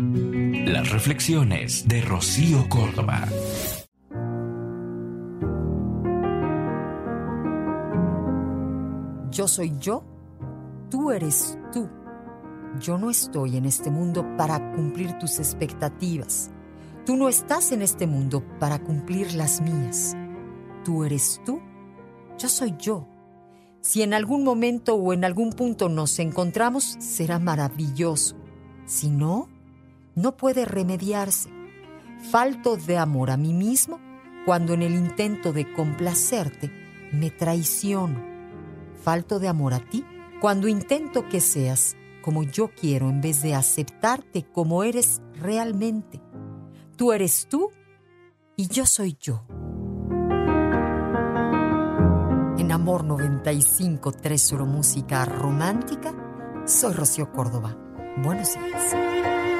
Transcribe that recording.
Las reflexiones de Rocío Córdoba. Yo soy yo, tú eres tú. Yo no estoy en este mundo para cumplir tus expectativas. Tú no estás en este mundo para cumplir las mías. Tú eres tú, yo soy yo. Si en algún momento o en algún punto nos encontramos, será maravilloso. Si no, no puede remediarse. Falto de amor a mí mismo cuando en el intento de complacerte me traiciono. Falto de amor a ti cuando intento que seas como yo quiero en vez de aceptarte como eres realmente. Tú eres tú y yo soy yo. En Amor 95.3 solo música romántica, soy Rocío Córdoba. Buenos días.